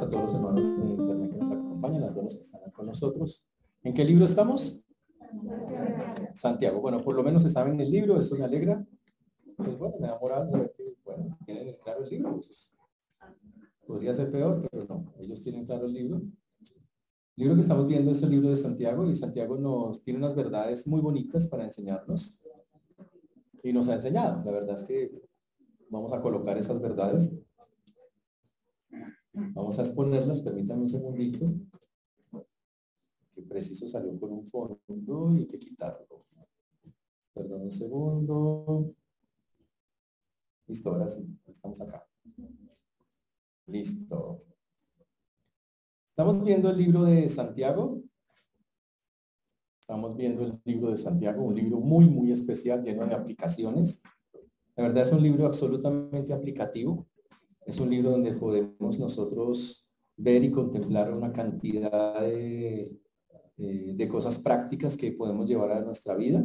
a todos los hermanos de internet que nos acompañan, a todos los que están con nosotros. ¿En qué libro estamos? Santiago. Bueno, por lo menos se saben el libro, eso me alegra. Pues bueno, me da de que, bueno, tienen claro el libro. Podría ser peor, pero no, ellos tienen claro el libro. El libro que estamos viendo es el libro de Santiago y Santiago nos tiene unas verdades muy bonitas para enseñarnos y nos ha enseñado. La verdad es que vamos a colocar esas verdades. Vamos a exponerlas, permítanme un segundito. Que preciso salió con un fondo y que quitarlo. Perdón un segundo. Listo, ahora sí, estamos acá. Listo. Estamos viendo el libro de Santiago. Estamos viendo el libro de Santiago, un libro muy, muy especial, lleno de aplicaciones. La verdad es un libro absolutamente aplicativo. Es un libro donde podemos nosotros ver y contemplar una cantidad de, de cosas prácticas que podemos llevar a nuestra vida.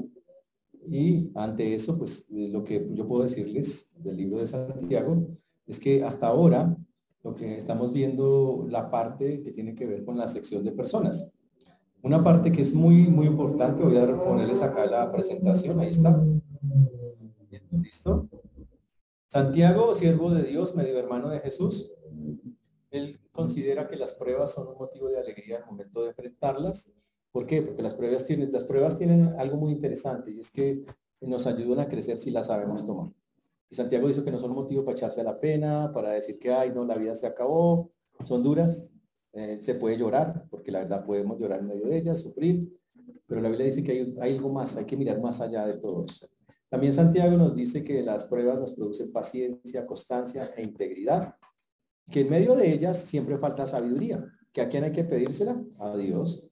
Y ante eso, pues lo que yo puedo decirles del libro de Santiago es que hasta ahora lo que estamos viendo la parte que tiene que ver con la sección de personas. Una parte que es muy, muy importante, voy a ponerles acá la presentación, ahí está. ¿Listo? Santiago, siervo de Dios, medio hermano de Jesús, él considera que las pruebas son un motivo de alegría al momento de enfrentarlas. ¿Por qué? Porque las pruebas tienen, las pruebas tienen algo muy interesante y es que nos ayudan a crecer si las sabemos tomar. Y Santiago dice que no son motivo para echarse a la pena, para decir que, ay, no, la vida se acabó, son duras, eh, se puede llorar, porque la verdad podemos llorar en medio de ellas, sufrir, pero la Biblia dice que hay, algo más, hay que mirar más allá de todo eso. También Santiago nos dice que las pruebas nos producen paciencia, constancia e integridad, que en medio de ellas siempre falta sabiduría, que a quién hay que pedírsela, a Dios,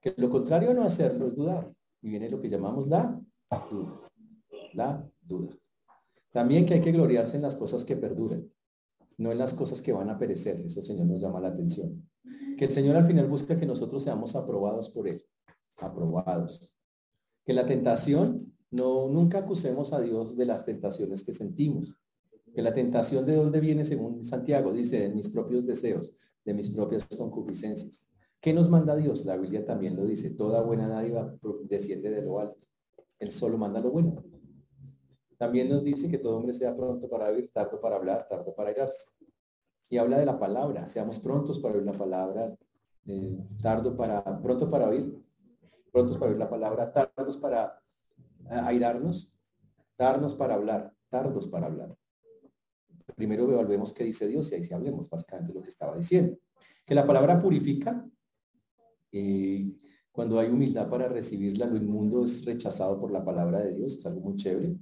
que lo contrario de no hacerlo es dudar, y viene lo que llamamos la duda. También que hay que gloriarse en las cosas que perduren no en las cosas que van a perecer. Eso Señor nos llama la atención. Que el Señor al final busca que nosotros seamos aprobados por Él. Aprobados. Que la tentación, no, nunca acusemos a Dios de las tentaciones que sentimos. Que la tentación de dónde viene, según Santiago, dice, de mis propios deseos, de mis propias concupiscencias. ¿Qué nos manda Dios? La Biblia también lo dice, toda buena dádiva desciende de lo alto. Él solo manda lo bueno. También nos dice que todo hombre sea pronto para oír, tardo para hablar, tardo para irarse. Y habla de la palabra, seamos prontos para oír la palabra, eh, tardo para, pronto para oír, prontos para oír la palabra, tardos para airarnos, tardos para hablar, tardos para hablar. Primero evaluemos qué dice Dios y ahí sí hablemos básicamente lo que estaba diciendo. Que la palabra purifica, y cuando hay humildad para recibirla, lo inmundo es rechazado por la palabra de Dios, es algo muy chévere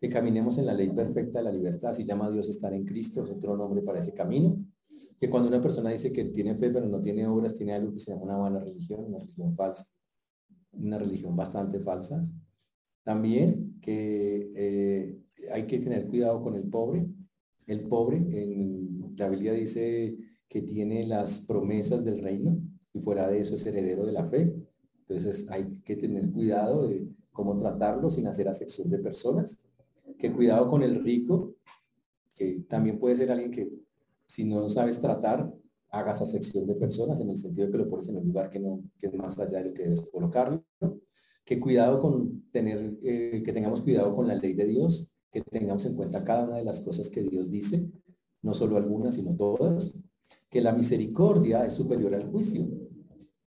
que caminemos en la ley perfecta de la libertad, así llama a Dios estar en Cristo, es otro nombre para ese camino, que cuando una persona dice que tiene fe pero no tiene obras, tiene algo que se llama una mala religión, una religión falsa, una religión bastante falsa. También que eh, hay que tener cuidado con el pobre. El pobre, en la Biblia dice que tiene las promesas del reino y fuera de eso es heredero de la fe. Entonces hay que tener cuidado de cómo tratarlo sin hacer acepción de personas que cuidado con el rico, que también puede ser alguien que si no sabes tratar, hagas sección de personas en el sentido de que lo pones en un lugar que no que es más allá de lo que debes colocarlo. Que cuidado con tener, eh, que tengamos cuidado con la ley de Dios, que tengamos en cuenta cada una de las cosas que Dios dice, no solo algunas, sino todas. Que la misericordia es superior al juicio,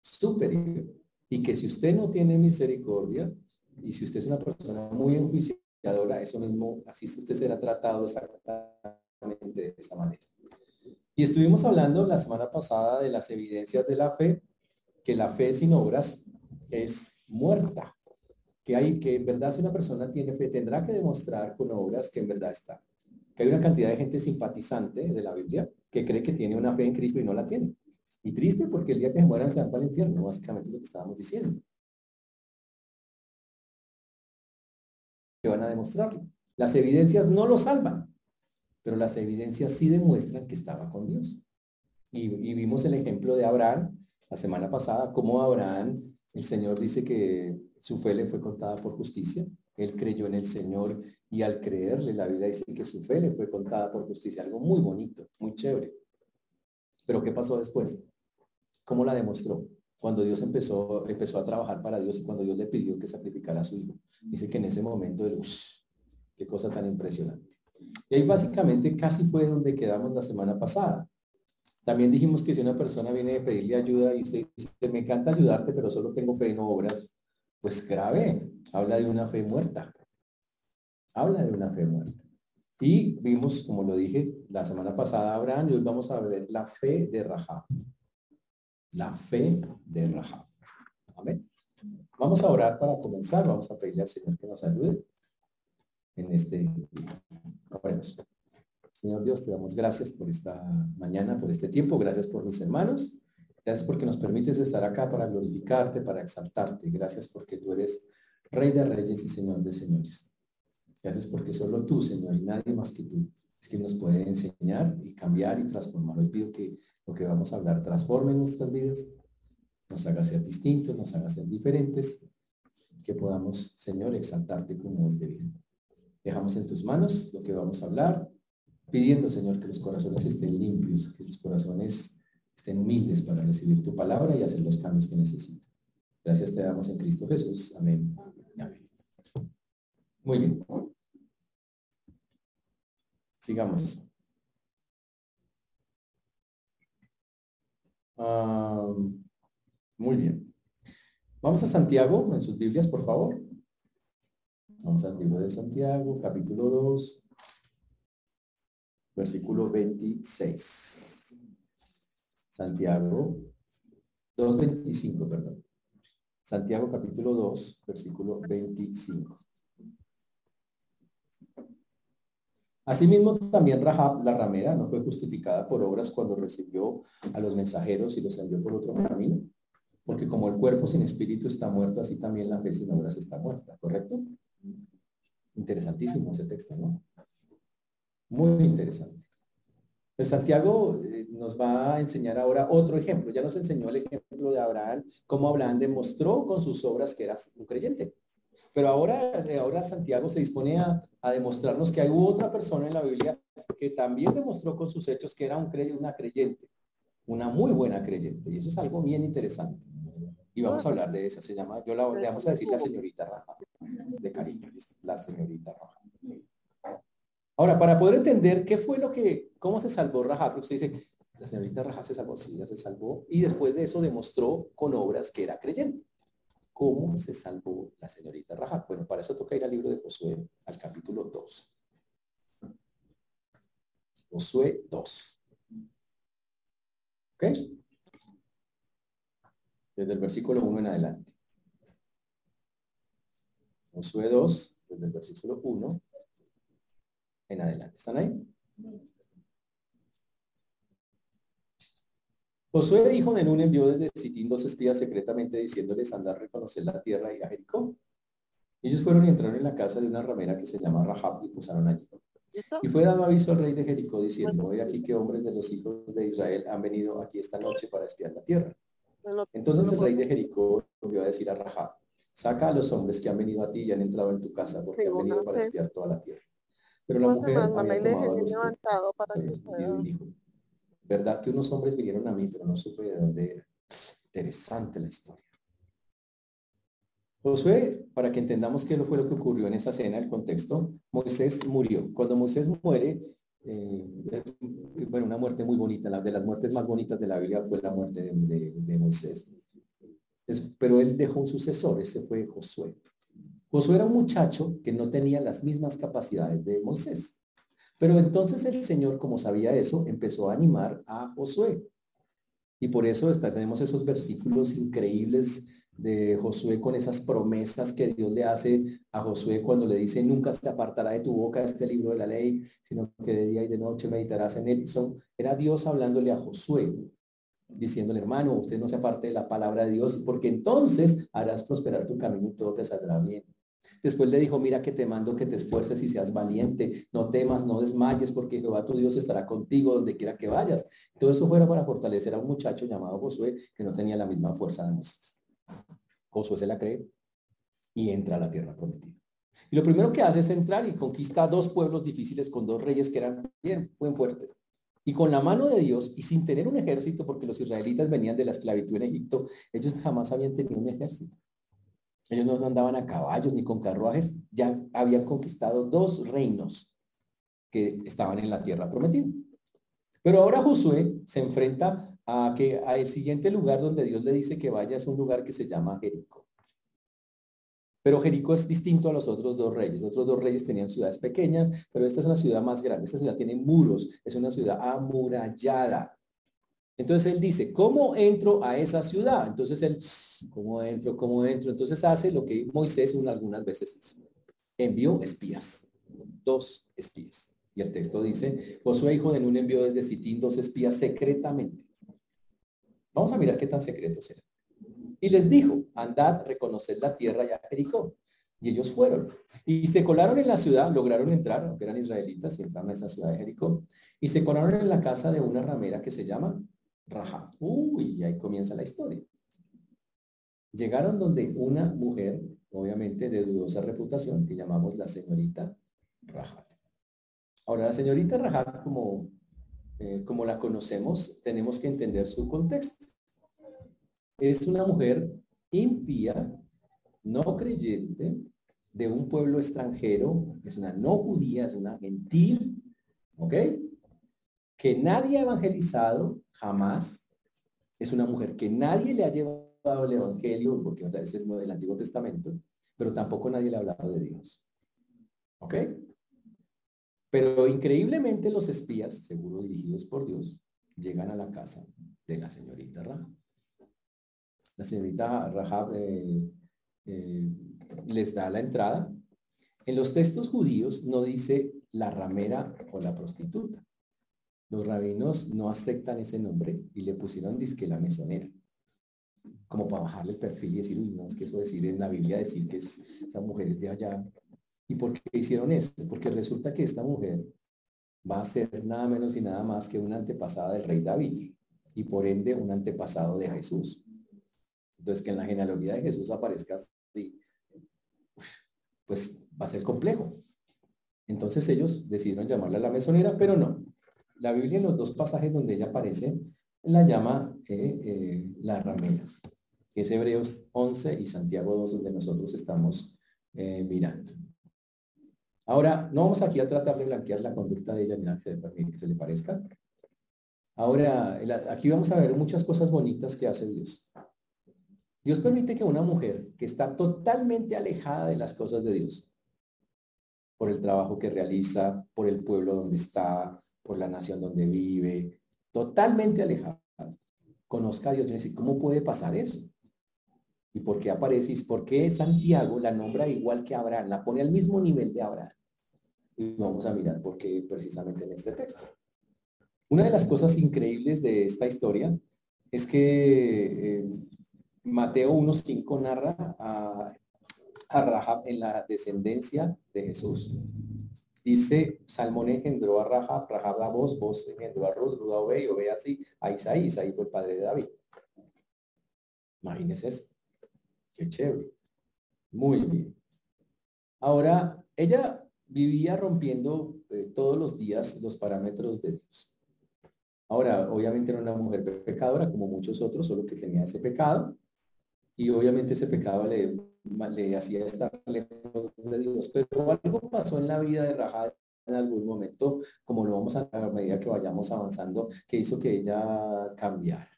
superior. Y que si usted no tiene misericordia, y si usted es una persona muy enjuiciada, eso mismo, así usted será tratado exactamente de esa manera. Y estuvimos hablando la semana pasada de las evidencias de la fe, que la fe sin obras es muerta. Que hay, que en verdad si una persona tiene fe, tendrá que demostrar con obras que en verdad está. Que hay una cantidad de gente simpatizante de la Biblia que cree que tiene una fe en Cristo y no la tiene. Y triste porque el día que mueran se van para el infierno, básicamente lo que estábamos diciendo. van a demostrarlo. Las evidencias no lo salvan, pero las evidencias sí demuestran que estaba con Dios. Y, vimos el ejemplo de Abraham la semana pasada, cómo Abraham, el Señor dice que su fe le fue contada por justicia. Él creyó en el Señor y al creerle, la Biblia dice que su fe le fue contada por justicia. Algo muy bonito, muy chévere. Pero ¿qué pasó después? ¿Cómo la demostró? Cuando Dios empezó, empezó a trabajar para Dios y cuando Dios le pidió que sacrificara a su hijo. Dice que en ese momento luz, qué cosa tan impresionante. Y ahí básicamente casi fue donde quedamos la semana pasada. También dijimos que si una persona viene a pedirle ayuda y usted dice, me encanta ayudarte, pero solo tengo fe en obras, pues grave, habla de una fe muerta. Habla de una fe muerta. Y vimos, como lo dije la semana pasada, Abraham, y hoy vamos a ver la fe de Rahab. La fe de Rahab. Amén. Vamos a orar para comenzar. Vamos a pedirle al Señor que nos ayude en este Señor Dios, te damos gracias por esta mañana, por este tiempo. Gracias por mis hermanos. Gracias porque nos permites estar acá para glorificarte, para exaltarte. Gracias porque tú eres Rey de Reyes y Señor de Señores. Gracias porque solo tú, Señor, y nadie más que tú, es quien nos puede enseñar y cambiar y transformar. Hoy pido que lo que vamos a hablar transforme nuestras vidas, nos haga ser distintos, nos haga ser diferentes, que podamos, Señor, exaltarte como es debido. Dejamos en tus manos lo que vamos a hablar, pidiendo, Señor, que los corazones estén limpios, que los corazones estén humildes para recibir tu palabra y hacer los cambios que necesitan. Gracias te damos en Cristo Jesús. Amén. Muy bien. Sigamos. muy bien. Vamos a Santiago en sus Biblias, por favor. Vamos al libro de Santiago, capítulo 2, versículo 26. Santiago 2.25, perdón. Santiago capítulo 2, versículo 25. Asimismo, también Rahab, la ramera, no fue justificada por obras cuando recibió a los mensajeros y los envió por otro camino. Porque como el cuerpo sin espíritu está muerto, así también la fe sin obras está muerta, ¿correcto? Interesantísimo ese texto, ¿no? Muy interesante. Pues Santiago eh, nos va a enseñar ahora otro ejemplo. Ya nos enseñó el ejemplo de Abraham, cómo Abraham demostró con sus obras que era un creyente. Pero ahora, eh, ahora Santiago se dispone a, demostrarnos que hay otra persona en la Biblia que también demostró con sus hechos que era un una creyente, una muy buena creyente. Y eso es algo bien interesante. Y vamos a hablar de esa. Se llama, yo la, le vamos a decir la señorita Raja de cariño, la señorita Roja. Ahora, para poder entender qué fue lo que, cómo se salvó porque usted dice, la señorita Raja se salvó, sí, ya se salvó, y después de eso demostró con obras que era creyente. ¿Cómo se salvó la señorita Raja? Bueno, para eso toca ir al libro de Josué, al capítulo 2. Josué 2. ¿Ok? Desde el versículo 1 en adelante. Josué 2, desde el versículo 1 en adelante. ¿Están ahí? Josué, hijo de Nun, envió desde Sitín dos espías secretamente diciéndoles andar a reconocer la tierra y a Jericó. Ellos fueron y entraron en la casa de una ramera que se llama Rahab y posaron allí. Y fue dado aviso al rey de Jericó diciendo, hoy aquí que hombres de los hijos de Israel han venido aquí esta noche para espiar la tierra. Entonces el rey de Jericó volvió a decir a Rahab, Saca a los hombres que han venido a ti y han entrado en tu casa porque han venido para espiar toda la tierra. Pero la mujer había tomado a los verdad que unos hombres vinieron a mí, pero no supe de dónde era. Interesante la historia. Josué, para que entendamos qué fue lo que ocurrió en esa cena, el contexto, Moisés murió. Cuando Moisés muere, eh, bueno, una muerte muy bonita, la de las muertes más bonitas de la Biblia fue la muerte de Moisés pero él dejó un sucesor, ese fue Josué. Josué era un muchacho que no tenía las mismas capacidades de Moisés. Pero entonces el Señor, como sabía eso, empezó a animar a Josué. Y por eso tenemos esos versículos increíbles de Josué con esas promesas que Dios le hace a Josué cuando le dice, nunca se apartará de tu boca este libro de la ley, sino que de día y de noche meditarás en él. Son, era Dios hablándole a Josué diciéndole, hermano, usted no se aparte de la palabra de Dios, porque entonces harás prosperar tu camino y todo te saldrá bien. Después le dijo, mira que te mando que te esfuerces y seas valiente, no temas, no desmayes, porque Jehová tu Dios estará contigo donde quiera que vayas. Todo eso fuera para fortalecer a un muchacho llamado Josué, que no tenía la misma fuerza de Moisés. Josué se la cree y entra a la tierra prometida. Y lo primero que hace es entrar y conquista dos pueblos difíciles con dos reyes que eran bien, bien fuertes. Y con la mano de Dios y sin tener un ejército, porque los israelitas venían de la esclavitud en Egipto, ellos jamás habían tenido un ejército. Ellos no andaban a caballos ni con carruajes, ya habían conquistado dos reinos que estaban en la tierra prometida. Pero ahora Josué se enfrenta a que a el siguiente lugar donde Dios le dice que vaya es un lugar que se llama Jericó. Pero Jericó es distinto a los otros dos reyes. Los otros dos reyes tenían ciudades pequeñas, pero esta es una ciudad más grande. Esta ciudad tiene muros, es una ciudad amurallada. Entonces él dice, ¿cómo entro a esa ciudad? Entonces él, ¿cómo entro? ¿Cómo entro? Entonces hace lo que Moisés algunas veces hizo. Envió espías, dos espías. Y el texto dice, Josué hijo de Nun envió desde Sitín dos espías secretamente. Vamos a mirar qué tan secretos eran. Y les dijo, andad, reconoced la tierra y a Jericó. Y ellos fueron. Y se colaron en la ciudad, lograron entrar, aunque eran israelitas, y entraron a esa ciudad de Jericó. Y se colaron en la casa de una ramera que se llama Raja. Uy, ahí comienza la historia. Llegaron donde una mujer, obviamente de dudosa reputación, que llamamos la señorita Raja. Ahora, la señorita Raja, como, eh, como la conocemos, tenemos que entender su contexto es una mujer impía, no creyente, de un pueblo extranjero, es una no judía, es una gentil, ¿ok? Que nadie ha evangelizado jamás, es una mujer que nadie le ha llevado el evangelio, porque a veces es del Antiguo Testamento, pero tampoco nadie le ha hablado de Dios. ¿Ok? Pero increíblemente los espías, seguro dirigidos por Dios, llegan a la casa de la señorita Rahab la señorita Rahab eh, eh, les da la entrada. En los textos judíos no dice la ramera o la prostituta. Los rabinos no aceptan ese nombre y le pusieron disque la mesonera. Como para bajarle el perfil y decir, uy, no, es que eso decir en la Biblia decir que es, esa mujer es de allá. ¿Y por qué hicieron eso? Porque resulta que esta mujer va a ser nada menos y nada más que una antepasada del rey David y por ende un antepasado de Jesús. Entonces, que en la genealogía de Jesús aparezca así, pues va a ser complejo. Entonces ellos decidieron llamarla la mesonera, pero no. La Biblia en los dos pasajes donde ella aparece, la llama eh, eh, la ramera, que es Hebreos 11 y Santiago 2, donde nosotros estamos eh, mirando. Ahora, no vamos aquí a tratar de blanquear la conducta de ella, ni que, que se le parezca. Ahora, aquí vamos a ver muchas cosas bonitas que hace Dios. Dios permite que una mujer que está totalmente alejada de las cosas de Dios, por el trabajo que realiza, por el pueblo donde está, por la nación donde vive, totalmente alejada, conozca a Dios y ¿cómo puede pasar eso? ¿Y por qué aparece? ¿Y por qué Santiago la nombra igual que Abraham? La pone al mismo nivel de Abraham. Y vamos a mirar por qué precisamente en este texto. Una de las cosas increíbles de esta historia es que eh, Mateo 1.5 narra a, a en la descendencia de Jesús. Dice, Salmón engendró a Rahab, Rahab a vos, vos engendró a Ruth, Ruth a Obey, Obey así, a Isaí, Isaí fue el padre de David. Imagínense eso. Qué chévere. Muy bien. Ahora, ella vivía rompiendo eh, todos los días los parámetros de Dios. Ahora, obviamente era una mujer pecadora como muchos otros, solo que tenía ese pecado y obviamente ese pecado le, le hacía estar lejos de Dios. Pero algo pasó en la vida de Rajad en algún momento, como lo vamos a a medida que vayamos avanzando, que hizo que ella cambiara.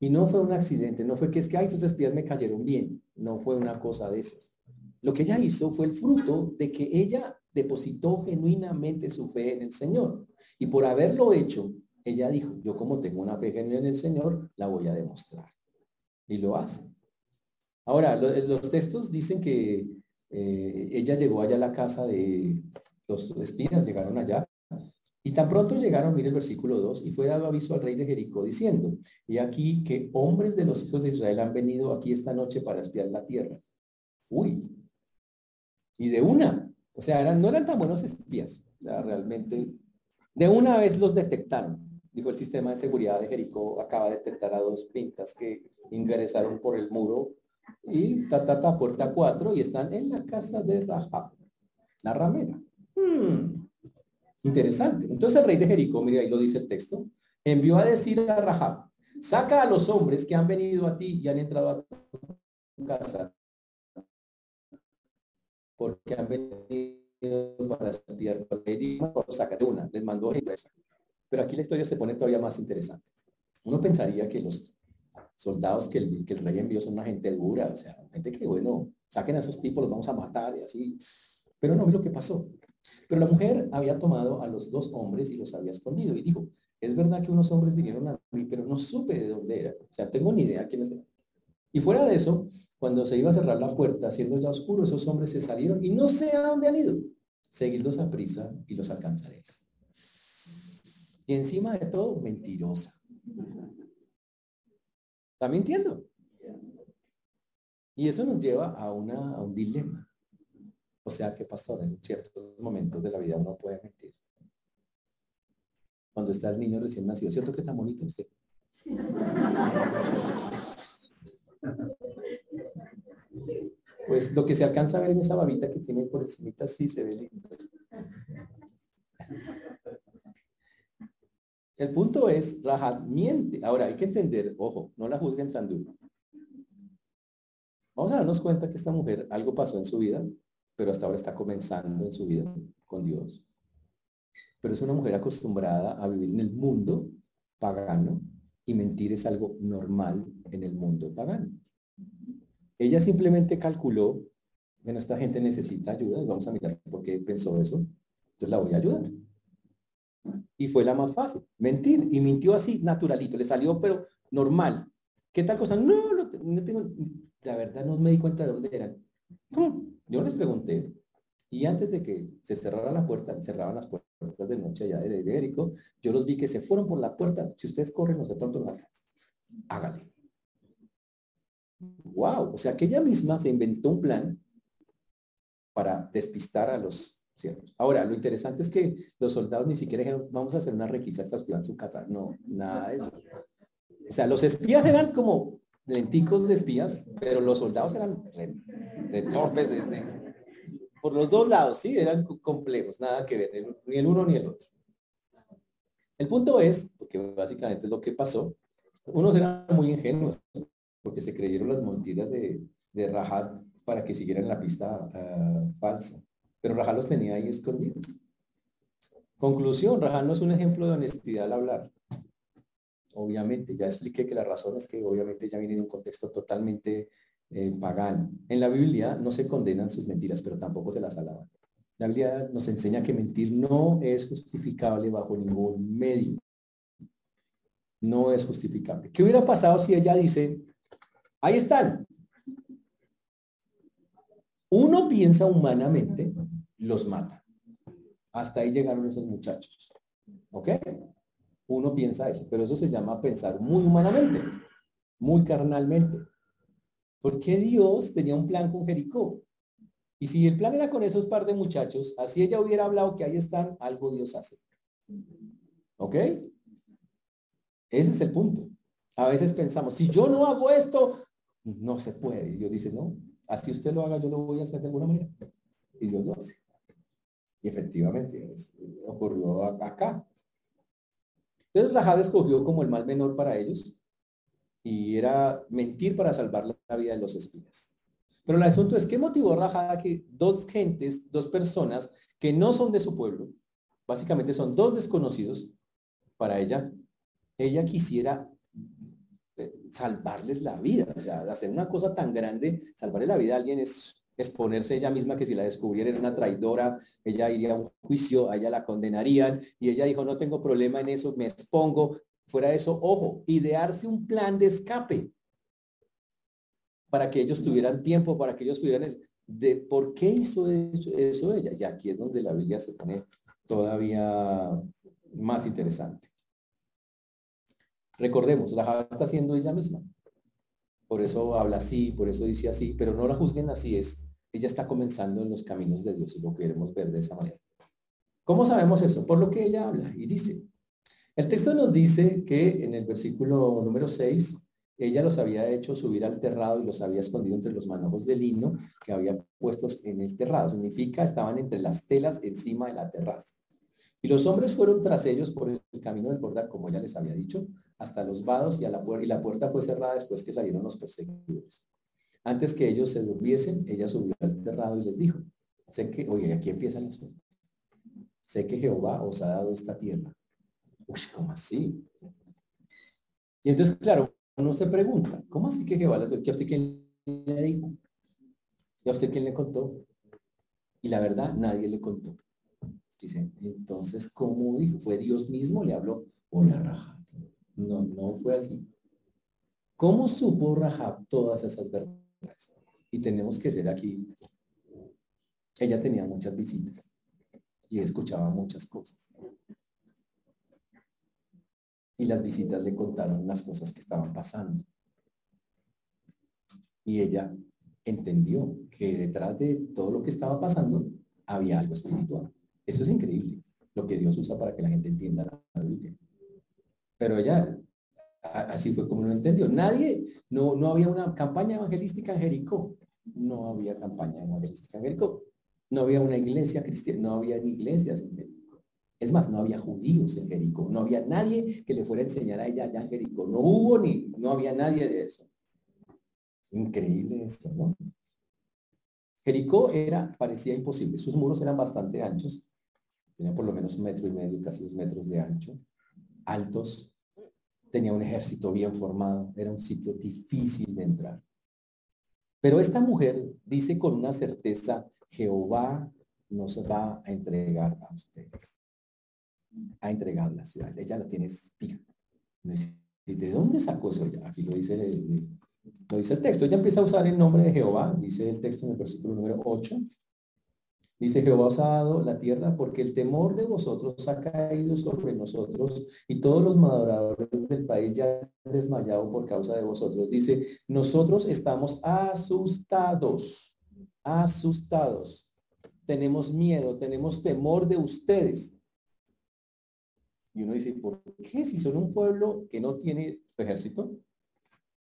Y no fue un accidente, no fue que es que, ay, sus espías me cayeron bien, no fue una cosa de eso. Lo que ella hizo fue el fruto de que ella depositó genuinamente su fe en el Señor. Y por haberlo hecho, ella dijo, yo como tengo una fe genuina en el Señor, la voy a demostrar. Y lo hace. Ahora, los textos dicen que eh, ella llegó allá a la casa de los espías, llegaron allá. Y tan pronto llegaron, mire el versículo 2, y fue dado aviso al rey de Jericó diciendo, y aquí que hombres de los hijos de Israel han venido aquí esta noche para espiar la tierra. Uy. Y de una, o sea, eran, no eran tan buenos espías, realmente. De una vez los detectaron. Dijo el sistema de seguridad de Jericó, acaba de detectar a dos pintas que ingresaron por el muro y ta, ta, ta, puerta 4 y están en la casa de Rahab, la ramera. Hmm. Interesante. Entonces el rey de Jericó, mire ahí lo dice el texto, envió a decir a Rahab, saca a los hombres que han venido a ti y han entrado a tu casa, porque han venido para espiar saca de una, les mandó Pero aquí la historia se pone todavía más interesante. Uno pensaría que los soldados que el, que el rey envió son una gente dura, o sea, gente que, bueno, saquen a esos tipos, los vamos a matar y así. Pero no vi lo que pasó. Pero la mujer había tomado a los dos hombres y los había escondido y dijo, es verdad que unos hombres vinieron a mí, pero no supe de dónde era. O sea, tengo ni idea quiénes eran. Y fuera de eso, cuando se iba a cerrar la puerta, siendo ya oscuro, esos hombres se salieron y no sé a dónde han ido. Seguidlos a prisa y los alcanzaréis. Y encima de todo, mentirosa. ¿Está mintiendo? Y eso nos lleva a, una, a un dilema. O sea que, pastor, en ciertos momentos de la vida uno puede mentir. Cuando está el niño recién nacido, ¿cierto que está bonito usted? Pues lo que se alcanza a ver en esa babita que tiene por encima sí se ve lindo. El punto es, Rahat miente. Ahora, hay que entender, ojo, no la juzguen tan duro. Vamos a darnos cuenta que esta mujer, algo pasó en su vida, pero hasta ahora está comenzando en su vida con Dios. Pero es una mujer acostumbrada a vivir en el mundo pagano y mentir es algo normal en el mundo pagano. Ella simplemente calculó, bueno, esta gente necesita ayuda, vamos a mirar por qué pensó eso, entonces la voy a ayudar. Y fue la más fácil, mentir. Y mintió así, naturalito, le salió, pero normal. ¿Qué tal cosa? No, no, tengo, la verdad no me di cuenta de dónde eran. Yo les pregunté, y antes de que se cerrara la puerta, cerraban las puertas de noche allá de, de yo los vi que se fueron por la puerta. Si ustedes corren, no de pronto no alcanzan. Hágale. Wow, o sea que ella misma se inventó un plan para despistar a los Ahora, lo interesante es que los soldados ni siquiera dijeron, vamos a hacer una requisa exhaustiva en su casa. No, nada de eso. O sea, los espías eran como lenticos de espías, pero los soldados eran de, torpes, por los dos lados, sí, eran complejos, nada que ver, ni el uno ni el otro. El punto es, porque básicamente es lo que pasó, unos eran muy ingenuos, porque se creyeron las mentiras de, de Rajat para que siguieran la pista ah, falsa. Pero Rajat los tenía ahí escondidos. Conclusión, Rajat no es un ejemplo de honestidad al hablar. Obviamente, ya expliqué que la razón es que obviamente ya viene de un contexto totalmente eh, pagano. En la Biblia no se condenan sus mentiras, pero tampoco se las alaban. La Biblia nos enseña que mentir no es justificable bajo ningún medio. No es justificable. ¿Qué hubiera pasado si ella dice, Ahí están. Uno piensa humanamente, los mata. Hasta ahí llegaron esos muchachos. ¿Ok? Uno piensa eso, pero eso se llama pensar muy humanamente, muy carnalmente. Porque Dios tenía un plan con Jericó. Y si el plan era con esos par de muchachos, así ella hubiera hablado que ahí están, algo Dios hace. ¿Ok? Ese es el punto. A veces pensamos, si yo no hago esto, no se puede. Y Dios dice, no, así usted lo haga, yo lo voy a hacer de alguna manera. Y Dios lo hace. Y efectivamente, ocurrió acá. Entonces Rahab escogió como el mal menor para ellos y era mentir para salvar la vida de los espías. Pero el asunto es, ¿qué motivó a a que dos gentes, dos personas que no son de su pueblo, básicamente son dos desconocidos, para ella, ella quisiera salvarles la vida. O sea, hacer una cosa tan grande, salvarle la vida a alguien es exponerse ella misma que si la descubriera era una traidora, ella iría a un juicio, a ella la condenarían y ella dijo, no tengo problema en eso, me expongo. Fuera de eso, ojo, idearse un plan de escape para que ellos tuvieran tiempo, para que ellos tuvieran de por qué hizo eso ella. Y aquí es donde la Biblia se pone todavía más interesante. Recordemos, la está haciendo ella misma. Por eso habla así, por eso dice así, pero no la juzguen así, es, ella está comenzando en los caminos de Dios y lo queremos ver de esa manera. ¿Cómo sabemos eso? Por lo que ella habla y dice. El texto nos dice que en el versículo número 6, ella los había hecho subir al terrado y los había escondido entre los manojos de lino que había puestos en el terrado. Significa estaban entre las telas encima de la terraza. Y los hombres fueron tras ellos por el camino del Jordán, como ya les había dicho, hasta los vados y, a la y la puerta fue cerrada después que salieron los perseguidores. Antes que ellos se durmiesen, ella subió al terrado y les dijo, sé que, oye, aquí empiezan las cosas. Sé que Jehová os ha dado esta tierra. Uy, ¿cómo así? Y entonces, claro, uno se pregunta, ¿cómo así que Jehová le dio? ¿A usted quién le dijo? ¿Y a usted quién le contó? Y la verdad, nadie le contó. Dice, entonces, ¿cómo dijo? ¿Fue Dios mismo? Le habló, hola Rahab. No, no fue así. ¿Cómo supo Rahab todas esas verdades? Y tenemos que ser aquí. Ella tenía muchas visitas y escuchaba muchas cosas. Y las visitas le contaron las cosas que estaban pasando. Y ella entendió que detrás de todo lo que estaba pasando había algo espiritual. Eso es increíble, lo que Dios usa para que la gente entienda la Biblia. Pero ella, así fue como lo entendió. Nadie, no, no había una campaña evangelística en Jericó. No había campaña evangelística en Jericó. No había una iglesia cristiana, no había iglesias en Jericó. Es más, no había judíos en Jericó. No había nadie que le fuera a enseñar a ella allá en Jericó. No hubo ni, no había nadie de eso. Increíble esto, ¿no? Jericó era, parecía imposible. Sus muros eran bastante anchos. Tenía por lo menos un metro y medio, casi dos metros de ancho. Altos. Tenía un ejército bien formado. Era un sitio difícil de entrar. Pero esta mujer dice con una certeza, Jehová nos va a entregar a ustedes. A entregar la ciudad. Ella la tiene fija. ¿De dónde sacó eso ya? Aquí lo dice el, lo dice el texto. Ella empieza a usar el nombre de Jehová, dice el texto en el versículo número 8. Dice Jehová os ha dado la tierra porque el temor de vosotros ha caído sobre nosotros y todos los moradores del país ya desmayado por causa de vosotros. Dice, nosotros estamos asustados, asustados. Tenemos miedo, tenemos temor de ustedes. Y uno dice, ¿por qué? Si son un pueblo que no tiene ejército,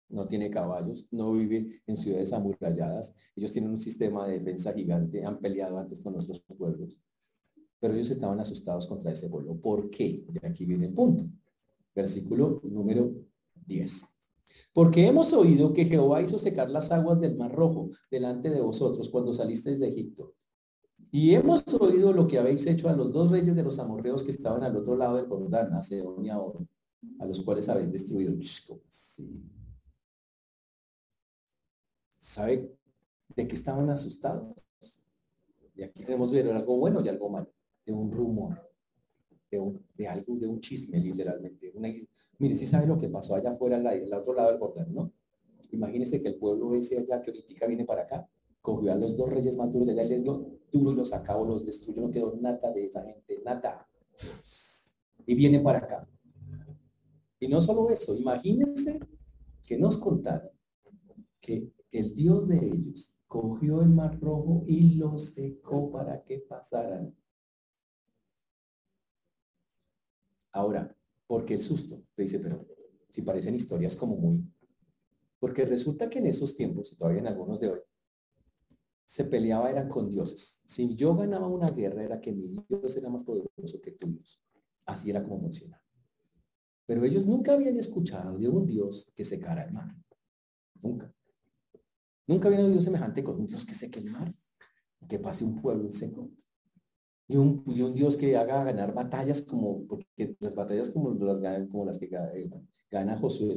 no tiene caballos, no vive en ciudades amuralladas. Ellos tienen un sistema de defensa gigante, han peleado antes con nuestros pueblos. Pero ellos estaban asustados contra ese pueblo. ¿Por qué? Y aquí viene el punto. Versículo número 10. Porque hemos oído que Jehová hizo secar las aguas del Mar Rojo delante de vosotros cuando salisteis de Egipto. Y hemos oído lo que habéis hecho a los dos reyes de los amorreos que estaban al otro lado del Jordán, a Seón y a a los cuales habéis destruido. ¿Sabe de qué estaban asustados? Y aquí tenemos ver algo bueno y algo malo, de un rumor, de, algo, de un chisme literalmente. mire, si sabe lo que pasó allá afuera, al otro lado del Jordán, ¿no? Imagínese que el pueblo ese allá que ahorita viene para acá, cogió a los dos reyes más de allá, les dio duro y los acabó, los destruyó, no quedó nada de esa gente, nada. Y viene para acá. Y no solo eso, imagínense que nos contaron que el Dios de ellos cogió el mar rojo y lo secó para que pasaran. Ahora, ¿por qué el susto? Te dice, pero si parecen historias como muy... Porque resulta que en esos tiempos, y todavía en algunos de hoy, se peleaba eran con dioses. Si yo ganaba una guerra era que mi Dios era más poderoso que tu Dios. Así era como funcionaba. Pero ellos nunca habían escuchado de un Dios que secara el mar. Nunca. Nunca había habido semejante con un Dios que seque el mar, que pase un pueblo seco. Y un, Dios que haga ganar batallas como, porque las batallas como las, como las que eh, gana Josué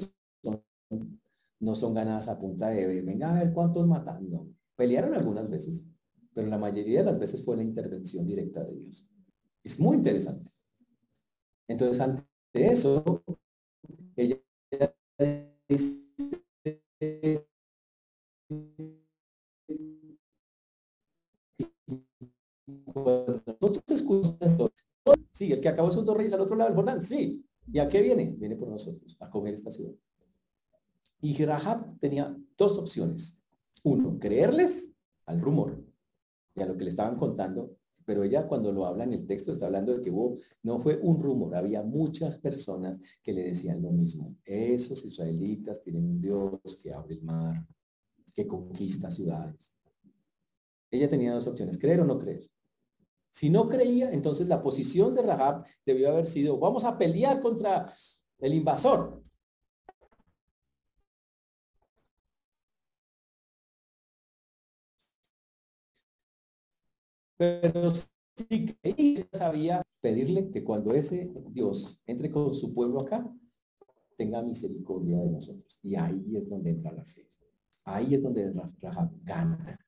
no son ganadas a punta de, venga a ver cuántos matando. Pelearon algunas veces, pero la mayoría de las veces fue la intervención directa de Dios. Es muy interesante. Entonces, ante eso, ella nosotros escuchamos sí, el que acabó esos dos reyes al otro lado del Jordán, sí. ¿Y a qué viene? Viene por nosotros, a comer esta ciudad. Y Rahab tenía dos opciones. Uno, creerles al rumor y a lo que le estaban contando, pero ella cuando lo habla en el texto está hablando de que hubo, no fue un rumor, había muchas personas que le decían lo mismo. Esos israelitas tienen un Dios que abre el mar, que conquista ciudades. Ella tenía dos opciones, creer o no creer. Si no creía, entonces la posición de Rahab debió haber sido, vamos a pelear contra el invasor. Pero si creía, sabía pedirle que cuando ese Dios entre con su pueblo acá, tenga misericordia de nosotros. Y ahí es donde entra la fe. Ahí es donde Rahab gana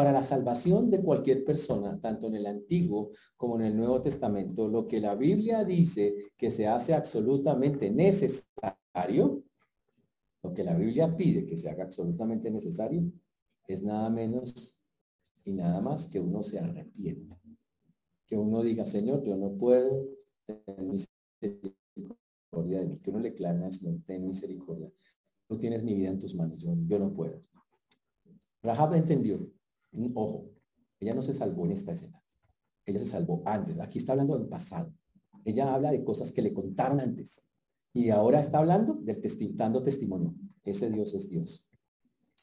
para la salvación de cualquier persona, tanto en el Antiguo como en el Nuevo Testamento, lo que la Biblia dice que se hace absolutamente necesario, lo que la Biblia pide que se haga absolutamente necesario, es nada menos y nada más que uno se arrepienta. Que uno diga, Señor, yo no puedo tener misericordia de mí. Que uno le clame ten misericordia. Tú tienes mi vida en tus manos, yo, no puedo. Rahab entendió Ojo, ella no se salvó en esta escena. Ella se salvó antes. Aquí está hablando del pasado. Ella habla de cosas que le contaron antes. Y ahora está hablando del dando testimonio. Ese Dios es Dios.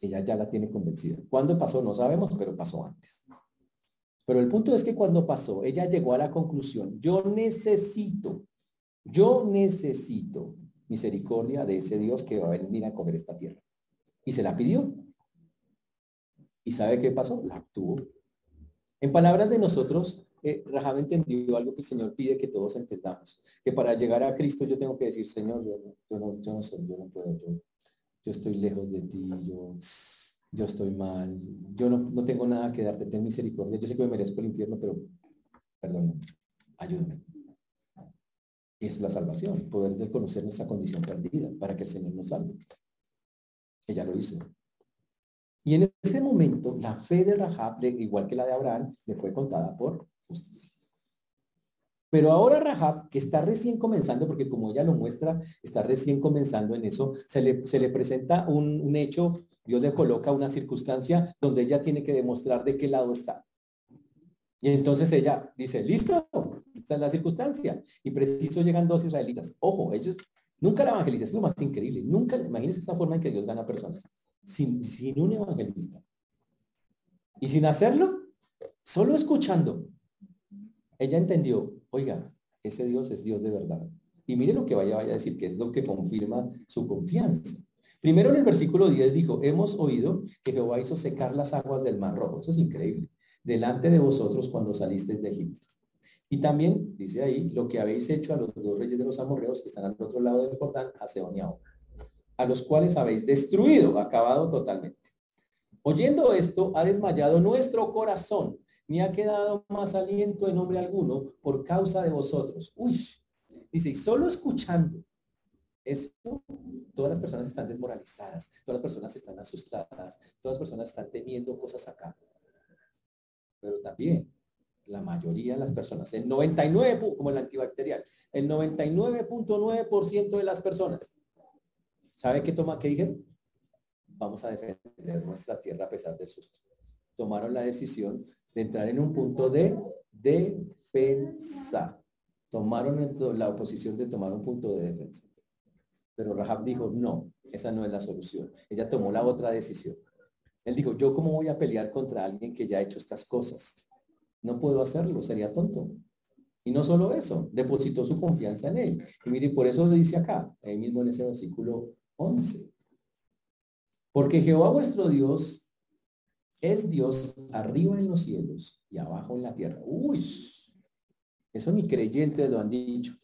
Ella ya la tiene convencida. ¿Cuándo pasó? No sabemos, pero pasó antes. Pero el punto es que cuando pasó, ella llegó a la conclusión, yo necesito, yo necesito misericordia de ese Dios que va a venir a comer esta tierra. Y se la pidió. ¿Y sabe qué pasó? La obtuvo. En palabras de nosotros, eh, Rahab entendió algo que el Señor pide que todos entendamos. Que para llegar a Cristo yo tengo que decir, Señor, yo, no, yo no soy, yo no puedo, yo, yo estoy lejos de ti, yo, yo estoy mal, yo no, no tengo nada que darte, ten misericordia. Yo sé que me merezco el infierno, pero perdón, ayúdame. Es la salvación, poder reconocer nuestra condición perdida para que el Señor nos salve. Ella lo hizo. Y en ese momento, la fe de Rahab, igual que la de Abraham, le fue contada por justicia. Pero ahora Rahab, que está recién comenzando, porque como ella lo muestra, está recién comenzando en eso, se le, se le presenta un, un hecho, Dios le coloca una circunstancia donde ella tiene que demostrar de qué lado está. Y entonces ella dice, listo, esta es la circunstancia. Y preciso llegan dos israelitas. Ojo, ellos, nunca la evangelización es lo más increíble. Nunca, imagínense esa forma en que Dios gana personas sin, un evangelista. Y sin hacerlo, solo escuchando, ella entendió, oiga, ese Dios es Dios de verdad. Y mire lo que vaya, vaya a decir, que es lo que confirma su confianza. Primero en el versículo 10 dijo, hemos oído que Jehová hizo secar las aguas del mar rojo. Eso es increíble. Delante de vosotros cuando salisteis de Egipto. Y también dice ahí lo que habéis hecho a los dos reyes de los amorreos que están al otro lado del Jordán, a Seón y a a los cuales habéis destruido, acabado totalmente. Oyendo esto, ha desmayado nuestro corazón, ni ha quedado más aliento en hombre alguno por causa de vosotros. Uy, dice, y solo escuchando esto, todas las personas están desmoralizadas, todas las personas están asustadas, todas las personas están temiendo cosas acá. Pero también la mayoría de las personas, el 99, como el antibacterial, el 99.9% de las personas ¿Sabe qué toma? ¿Qué dijeron? Vamos a defender nuestra tierra a pesar del susto. Tomaron la decisión de entrar en un punto de defensa. Tomaron la oposición de tomar un punto de defensa. Pero Rahab dijo, no, esa no es la solución. Ella tomó la otra decisión. Él dijo, yo cómo voy a pelear contra alguien que ya ha hecho estas cosas. No puedo hacerlo, sería tonto. Y no solo eso, depositó su confianza en él. Y mire, por eso dice acá, ahí mismo en ese versículo 11. Porque Jehová vuestro Dios es Dios arriba en los cielos y abajo en la tierra. Uy, eso ni creyentes lo han dicho.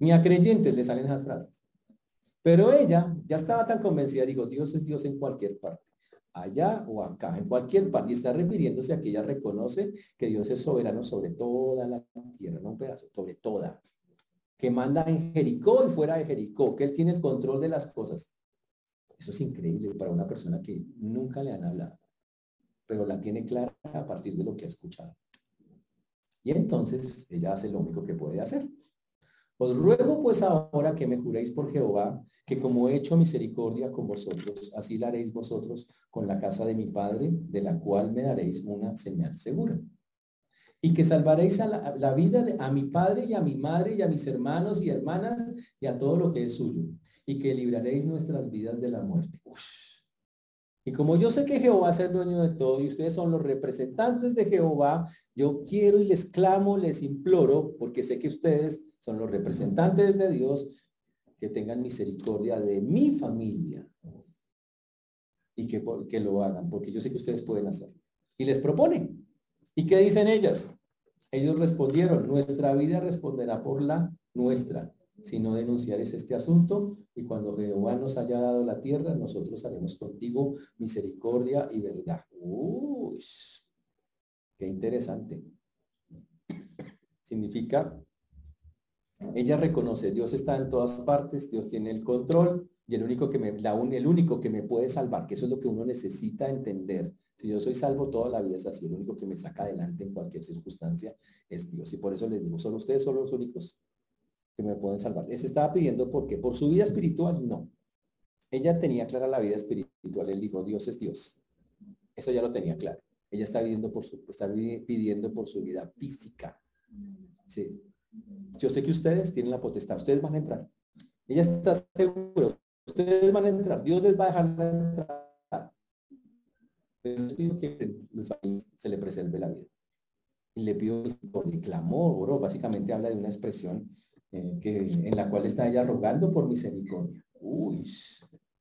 Ni a creyentes le salen esas frases. Pero ella ya estaba tan convencida, dijo, Dios es Dios en cualquier parte, allá o acá, en cualquier parte. Y está refiriéndose a que ella reconoce que Dios es soberano sobre toda la tierra, no un pedazo, sobre toda que manda en Jericó y fuera de Jericó, que él tiene el control de las cosas. Eso es increíble para una persona que nunca le han hablado, pero la tiene clara a partir de lo que ha escuchado. Y entonces ella hace lo único que puede hacer. Os ruego pues ahora que me juréis por Jehová, que como he hecho misericordia con vosotros, así la haréis vosotros con la casa de mi Padre, de la cual me daréis una señal segura y que salvaréis a la, vida de, a mi padre y a mi madre y a mis hermanos y hermanas y a todo lo que es suyo y que libraréis nuestras vidas de la muerte. Y como yo sé que Jehová es el dueño de todo y ustedes son los representantes de Jehová, yo quiero y les clamo, les imploro, porque sé que ustedes son los representantes de Dios, que tengan misericordia de mi familia y que, que lo hagan, porque yo sé que ustedes pueden hacerlo. Y les propone. ¿Y qué dicen ellas? Ellos respondieron, nuestra vida responderá por la nuestra. Si no denunciares este asunto, y cuando Jehová nos haya dado la tierra, nosotros haremos contigo misericordia y verdad. Uy, qué interesante. Significa, ella reconoce, Dios está en todas partes, Dios tiene el control, y el único que me, la el único que me puede salvar, que eso es lo que uno necesita entender. Si yo soy salvo toda la vida es así, el único que me saca adelante en cualquier circunstancia es Dios. Y por eso les digo, solo ustedes son los únicos que me pueden salvar. Les estaba pidiendo porque por su vida espiritual, no. Ella tenía clara la vida espiritual. Él dijo, Dios es Dios. Eso ya lo tenía claro. Ella está pidiendo por su, está pidiendo por su vida física. Sí. Yo sé que ustedes tienen la potestad. Ustedes van a entrar. Ella está segura. Ustedes van a entrar. Dios les va a dejar entrar. Pero les pido que se le preserve la vida. Y le pido por clamor, oro. Básicamente habla de una expresión eh, que, en la cual está ella rogando por misericordia. Uy,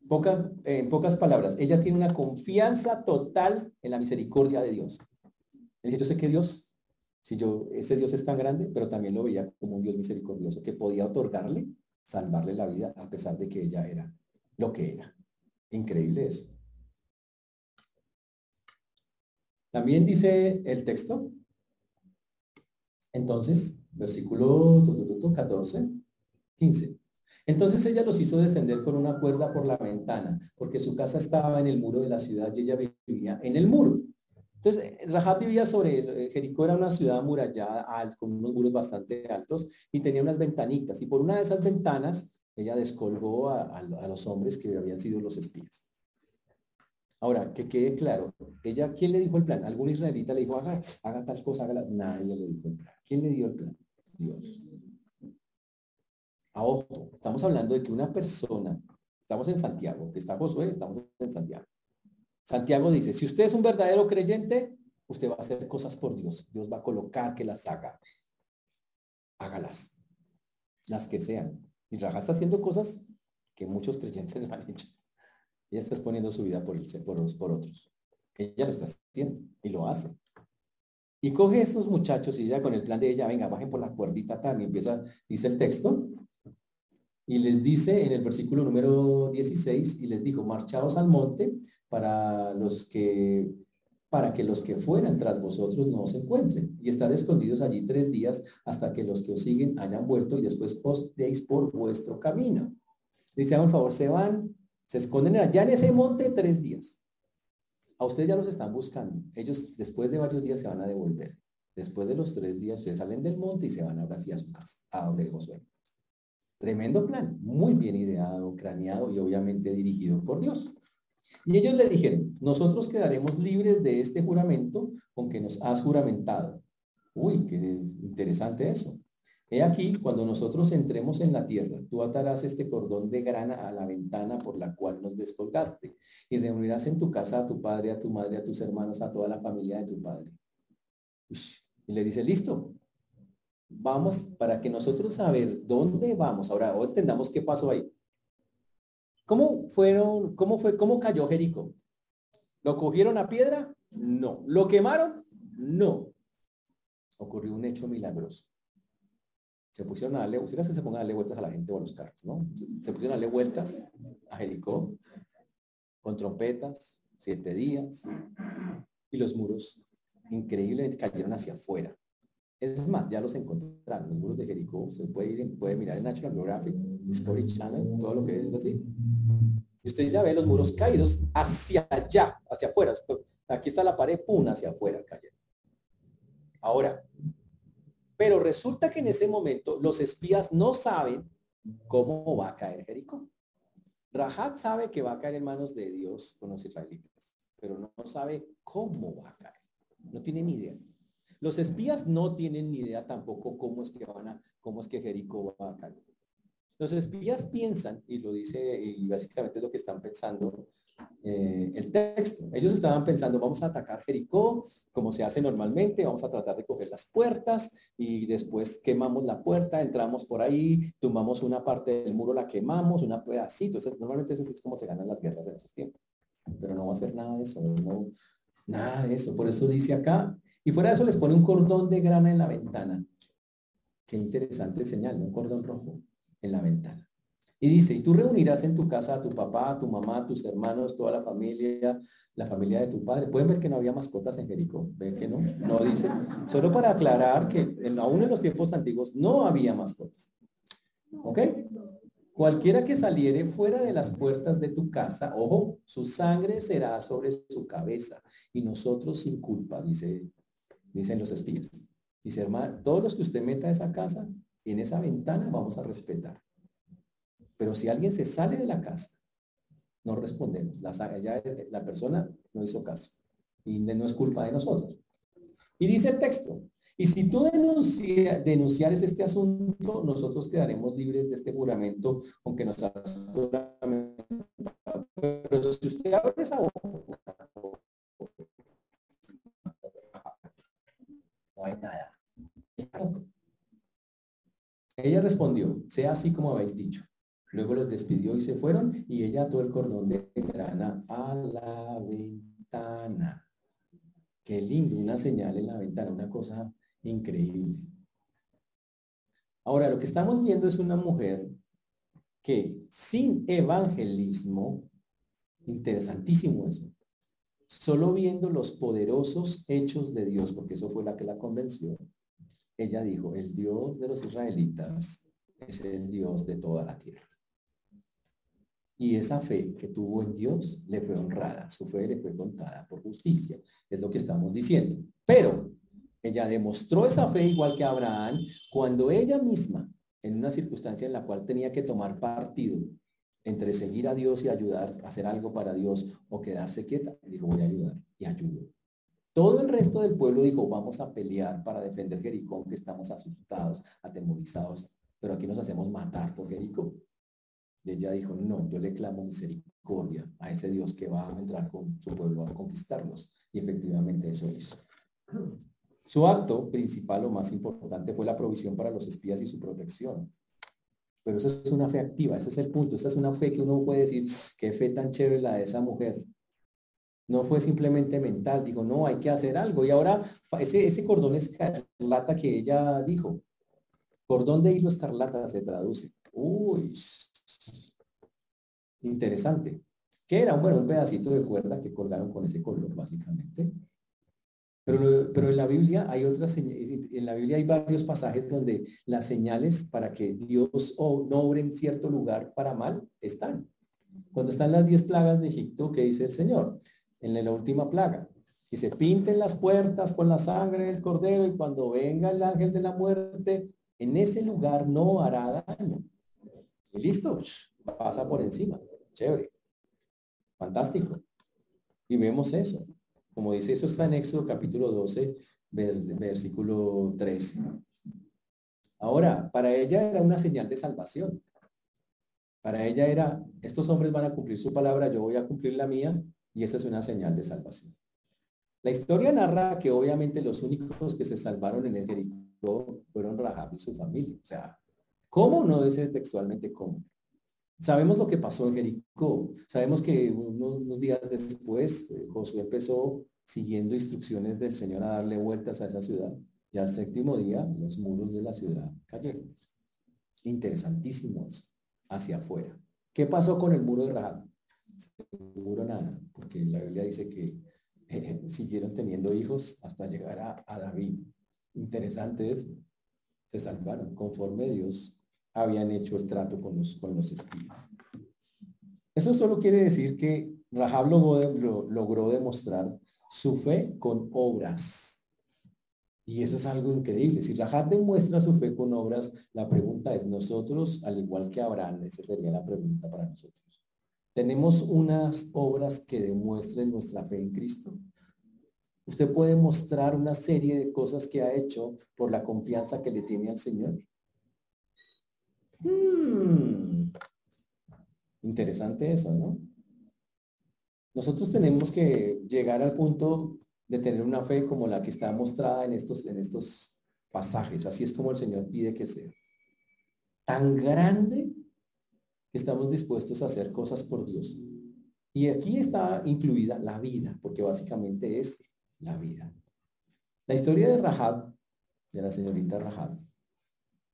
poca, en pocas palabras, ella tiene una confianza total en la misericordia de Dios. Yo sé que Dios, si yo, ese Dios es tan grande, pero también lo veía como un Dios misericordioso que podía otorgarle, salvarle la vida a pesar de que ella era lo que era. Increíble eso. También dice el texto, entonces, versículo 14, 15. Entonces ella los hizo descender con una cuerda por la ventana, porque su casa estaba en el muro de la ciudad y ella vivía en el muro. Entonces, Rahab vivía sobre, Jericó era una ciudad amurallada, con unos muros bastante altos, y tenía unas ventanitas, y por una de esas ventanas, ella descolgó a, los hombres que habían sido los espías. Ahora, que quede claro, ella, ¿quién le dijo el plan? ¿Algún israelita le dijo, haga, haga tal cosa, haga Nadie le dijo el plan. ¿Quién le dio el plan? Dios. A ojo, estamos hablando de que una persona, estamos en Santiago, está Josué, estamos en Santiago. Santiago dice, si usted es un verdadero creyente, usted va a hacer cosas por Dios. Dios va a colocar que las haga. Hágalas. Las que sean. Y Raja está haciendo cosas que muchos creyentes no han hecho. Ella está exponiendo su vida por, por, por otros. Ella lo está haciendo y lo hace. Y coge estos muchachos y ya con el plan de ella, venga, bajen por la cuerdita también, empieza, dice el texto, y les dice en el versículo número 16, y les dijo, marchaos al monte para los que para que los que fueran tras vosotros no os encuentren y estar escondidos allí tres días hasta que los que os siguen hayan vuelto y después os deis por vuestro camino. Dice, por favor, se van, se esconden allá en ese monte tres días. A ustedes ya los están buscando. Ellos después de varios días se van a devolver. Después de los tres días se salen del monte y se van ahora sí a su casa, a donde Josué. Tremendo plan, muy bien ideado, craneado y obviamente dirigido por Dios. Y ellos le dijeron, nosotros quedaremos libres de este juramento con que nos has juramentado. Uy, qué interesante eso. He aquí, cuando nosotros entremos en la tierra, tú atarás este cordón de grana a la ventana por la cual nos descolgaste y reunirás en tu casa a tu padre, a tu madre, a tus hermanos, a toda la familia de tu padre. Y le dice, listo, vamos para que nosotros saber dónde vamos. Ahora, entendamos qué pasó ahí. ¿Cómo fueron, cómo fue, cómo cayó Jericó? ¿Lo cogieron a piedra? No. ¿Lo quemaron? No. Ocurrió un hecho milagroso se pusieron a darle, ustedes se pongan a darle vueltas a la gente o a los carros, ¿no? Se pusieron a darle vueltas a Jericó con trompetas, siete días, y los muros increíblemente cayeron hacia afuera. Es más, ya los encontraron, los muros de Jericó, se puede ir, puede mirar en National Geographic, Discovery Channel, todo lo que es así. Y usted ya ve los muros caídos hacia allá, hacia afuera. Aquí está la pared, pum, hacia afuera cayeron. Ahora, pero resulta que en ese momento los espías no saben cómo va a caer Jericó. Rahat sabe que va a caer en manos de Dios con los israelitas, pero no sabe cómo va a caer. No tiene ni idea. Los espías no tienen ni idea tampoco cómo es que van a, cómo es que Jericó va a caer. Los espías piensan, y lo dice, y básicamente es lo que están pensando, eh, el texto. Ellos estaban pensando, vamos a atacar Jericó, como se hace normalmente, vamos a tratar de coger las puertas y después quemamos la puerta, entramos por ahí, tumbamos una parte del muro, la quemamos, una pedacito. Normalmente eso es como se ganan las guerras en esos tiempos. Pero no va a ser nada de eso, nada de eso. Por eso dice acá, y fuera de eso les pone un cordón de grana en la ventana. Qué interesante señal, un cordón rojo en la ventana. Y dice, y tú reunirás en tu casa a tu papá, a tu mamá, a tus hermanos, toda la familia, la familia de tu padre. Pueden ver que no había mascotas en Jericó. ¿Ven que no? No dice. Solo para aclarar que aún en los tiempos antiguos no había mascotas. ¿Ok? Cualquiera que saliere fuera de las puertas de tu casa, ojo, su sangre será sobre su cabeza y nosotros sin culpa, dice, dicen los espías. Dice, hermano, todos los que usted meta a esa casa, en esa ventana vamos a respetar. Pero si alguien se sale de la casa, no respondemos. La, ya, la persona no hizo caso. Y no es culpa de nosotros. Y dice el texto, y si tú denuncia, denunciares este asunto, nosotros quedaremos libres de este juramento, aunque nos Pero si usted abre esa boca, no hay nada. Ella respondió, sea así como habéis dicho. Luego los despidió y se fueron y ella ató el cordón de grana a la ventana. Qué lindo, una señal en la ventana, una cosa increíble. Ahora, lo que estamos viendo es una mujer que sin evangelismo, interesantísimo eso, solo viendo los poderosos hechos de Dios, porque eso fue la que la convenció, ella dijo, el Dios de los israelitas es el Dios de toda la tierra. Y esa fe que tuvo en Dios le fue honrada, su fe le fue contada por justicia, es lo que estamos diciendo. Pero ella demostró esa fe igual que Abraham cuando ella misma, en una circunstancia en la cual tenía que tomar partido entre seguir a Dios y ayudar, hacer algo para Dios o quedarse quieta, dijo voy a ayudar y ayudó. Todo el resto del pueblo dijo vamos a pelear para defender Jericó, que estamos asustados, atemorizados, pero aquí nos hacemos matar por Jericó. Y ella dijo, no, yo le clamo misericordia a ese Dios que va a entrar con su pueblo a conquistarnos. Y efectivamente eso hizo. Su acto principal o más importante fue la provisión para los espías y su protección. Pero eso es una fe activa, ese es el punto. Esa es una fe que uno puede decir, qué fe tan chévere la de esa mujer. No fue simplemente mental, dijo, no, hay que hacer algo. Y ahora ese, ese cordón escarlata que ella dijo, cordón de hilo escarlata se traduce. Uy, interesante. que era? Bueno, un pedacito de cuerda que colgaron con ese color, básicamente. Pero, pero en la Biblia hay otras en la Biblia hay varios pasajes donde las señales para que Dios no obre en cierto lugar para mal están. Cuando están las diez plagas de Egipto, ¿qué dice el Señor? En la última plaga, que se pinten las puertas con la sangre del cordero y cuando venga el ángel de la muerte, en ese lugar no hará daño. Y listo, pasa por encima. Chévere. Fantástico. Y vemos eso. Como dice, eso está en Éxodo capítulo 12, versículo 13. Ahora, para ella era una señal de salvación. Para ella era, estos hombres van a cumplir su palabra, yo voy a cumplir la mía, y esa es una señal de salvación. La historia narra que obviamente los únicos que se salvaron en el Jericó fueron Rahab y su familia. O sea, ¿cómo? No dice textualmente cómo. Sabemos lo que pasó en Jericó. Sabemos que unos, días después eh, Josué empezó siguiendo instrucciones del Señor a darle vueltas a esa ciudad. Y al séptimo día los muros de la ciudad cayeron. Interesantísimos hacia afuera. ¿Qué pasó con el muro de Rahab? Seguro nada, porque la Biblia dice que eh, siguieron teniendo hijos hasta llegar a, David. Interesante eso. Se salvaron conforme Dios habían hecho el trato con los, con los espías. Eso solo quiere decir que Rahab logró, logró demostrar su fe con obras. Y eso es algo increíble. Si Rahab demuestra su fe con obras, la pregunta es, nosotros, al igual que Abraham, esa sería la pregunta para nosotros. ¿Tenemos unas obras que demuestren nuestra fe en Cristo? Usted puede mostrar una serie de cosas que ha hecho por la confianza que le tiene al Señor. Hmm. Interesante eso, ¿no? Nosotros tenemos que llegar al punto de tener una fe como la que está mostrada en estos, en estos pasajes. Así es como el Señor pide que sea. Tan grande estamos dispuestos a hacer cosas por Dios. Y aquí está incluida la vida, porque básicamente es la vida. La historia de Rahab, de la señorita Rahab,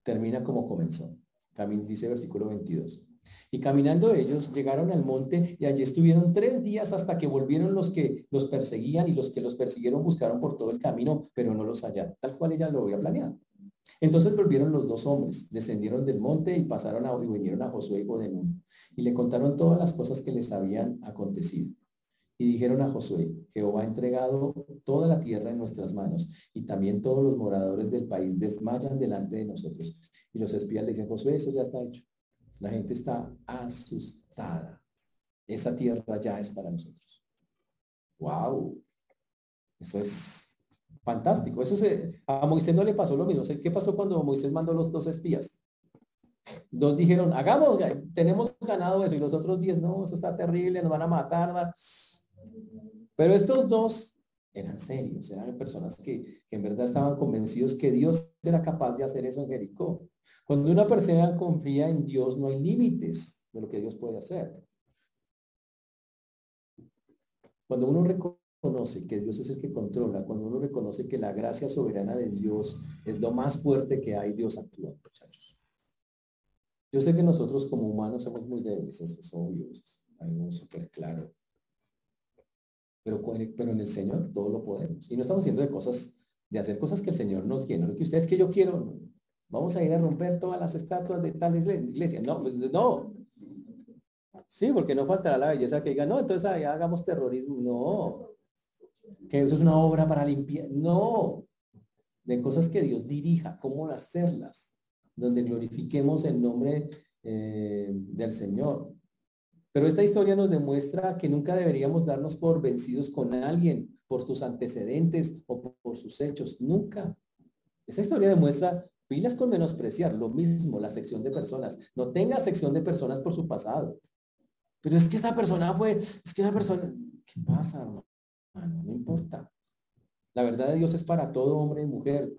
termina como comenzó. Dice versículo 22. Y caminando ellos llegaron al monte y allí estuvieron tres días hasta que volvieron los que los perseguían y los que los persiguieron buscaron por todo el camino, pero no los hallaron, tal cual ella lo había planeado. Entonces volvieron los dos hombres, descendieron del monte y pasaron a, y vinieron a Josué hijo de y le contaron todas las cosas que les habían acontecido. Y dijeron a Josué, Jehová ha entregado toda la tierra en nuestras manos, y también todos los moradores del país desmayan delante de nosotros. Y los espías le dicen, Josué, eso ya está hecho. La gente está asustada. Esa tierra ya es para nosotros. ¡Wow! Eso es fantástico. Eso se, a Moisés no le pasó lo mismo. ¿Qué pasó cuando Moisés mandó los dos espías? Dos dijeron, hagamos, tenemos ganado eso. Y los otros diez, no, eso está terrible, nos van a matar. Pero estos dos eran serios, eran personas que, que en verdad estaban convencidos que Dios era capaz de hacer eso en Jericó. Cuando una persona confía en Dios, no hay límites de lo que Dios puede hacer. Cuando uno reconoce que Dios es el que controla, cuando uno reconoce que la gracia soberana de Dios es lo más fuerte que hay, Dios actúa, muchachos. Yo sé que nosotros como humanos somos muy débiles, eso es obvio, eso es súper claro. Pero, pero en el Señor todo lo podemos. Y no estamos haciendo de cosas, de hacer cosas que el Señor nos quiere. Lo que ustedes que yo quiero, Vamos a ir a romper todas las estatuas de tal iglesia. No, pues, no. Sí, porque no faltará la belleza que diga, no, entonces ahí hagamos terrorismo. No. Que eso es una obra para limpiar. No. De cosas que Dios dirija, cómo hacerlas, donde glorifiquemos el nombre eh, del Señor. Pero esta historia nos demuestra que nunca deberíamos darnos por vencidos con alguien, por sus antecedentes o por, sus hechos. Nunca. Esta historia demuestra Pilas con menospreciar, lo mismo, la sección de personas. No tenga sección de personas por su pasado. Pero es que esa persona fue, es que esa persona, ¿qué pasa, hermano? No importa. La verdad de Dios es para todo hombre y mujer,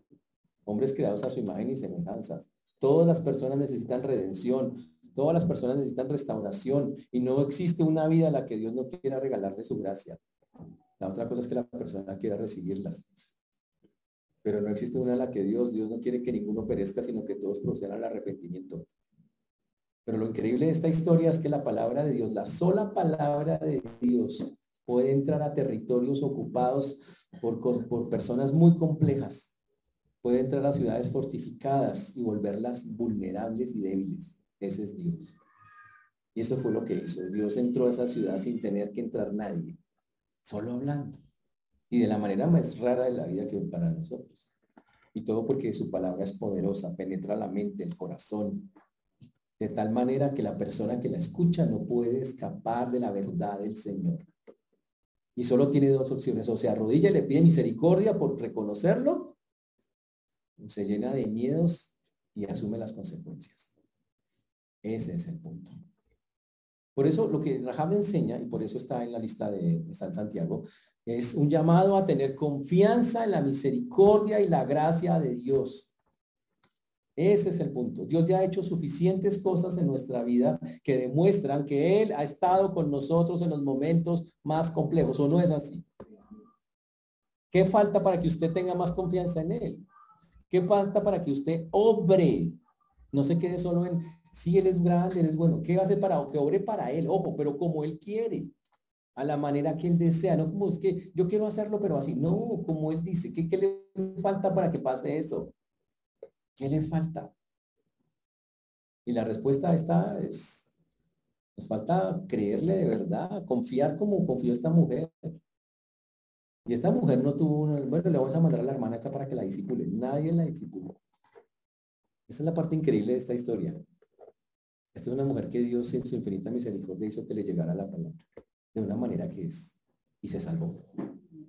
hombres creados a su imagen y semejanzas. Todas las personas necesitan redención, todas las personas necesitan restauración y no existe una vida a la que Dios no quiera regalarle su gracia. La otra cosa es que la persona quiera recibirla pero no existe una en la que Dios, Dios no quiere que ninguno perezca, sino que todos procedan al arrepentimiento. Pero lo increíble de esta historia es que la palabra de Dios, la sola palabra de Dios, puede entrar a territorios ocupados por, personas muy complejas. Puede entrar a ciudades fortificadas y volverlas vulnerables y débiles. Ese es Dios. Y eso fue lo que hizo. Dios entró a esa ciudad sin tener que entrar nadie, solo hablando y de la manera más rara de la vida que para nosotros. Y todo porque su palabra es poderosa, penetra la mente, el corazón, de tal manera que la persona que la escucha no puede escapar de la verdad del Señor. Y solo tiene dos opciones, o sea, arrodilla y le pide misericordia por reconocerlo, se llena de miedos y asume las consecuencias. Ese es el punto. Por eso lo que Rahab enseña, y por eso está en la lista de San Santiago, es un llamado a tener confianza en la misericordia y la gracia de Dios. Ese es el punto. Dios ya ha hecho suficientes cosas en nuestra vida que demuestran que Él ha estado con nosotros en los momentos más complejos, ¿o no es así? ¿Qué falta para que usted tenga más confianza en Él? ¿Qué falta para que usted obre? No se quede solo en, si Él es grande, Él es bueno. ¿Qué hace para que obre para Él? Ojo, pero como Él quiere, a la manera que Él desea. No como es que yo quiero hacerlo, pero así. No, como Él dice. ¿Qué, qué le falta para que pase eso? ¿Qué le falta? Y la respuesta está es, nos falta creerle de verdad, confiar como confió esta mujer. Y esta mujer no tuvo una, bueno, le vamos a mandar a la hermana esta para que la disipule. Nadie la disipuló. Esa es la parte increíble de esta historia. Esta es una mujer que Dios en su infinita misericordia hizo que le llegara la palabra de una manera que es. Y se salvó.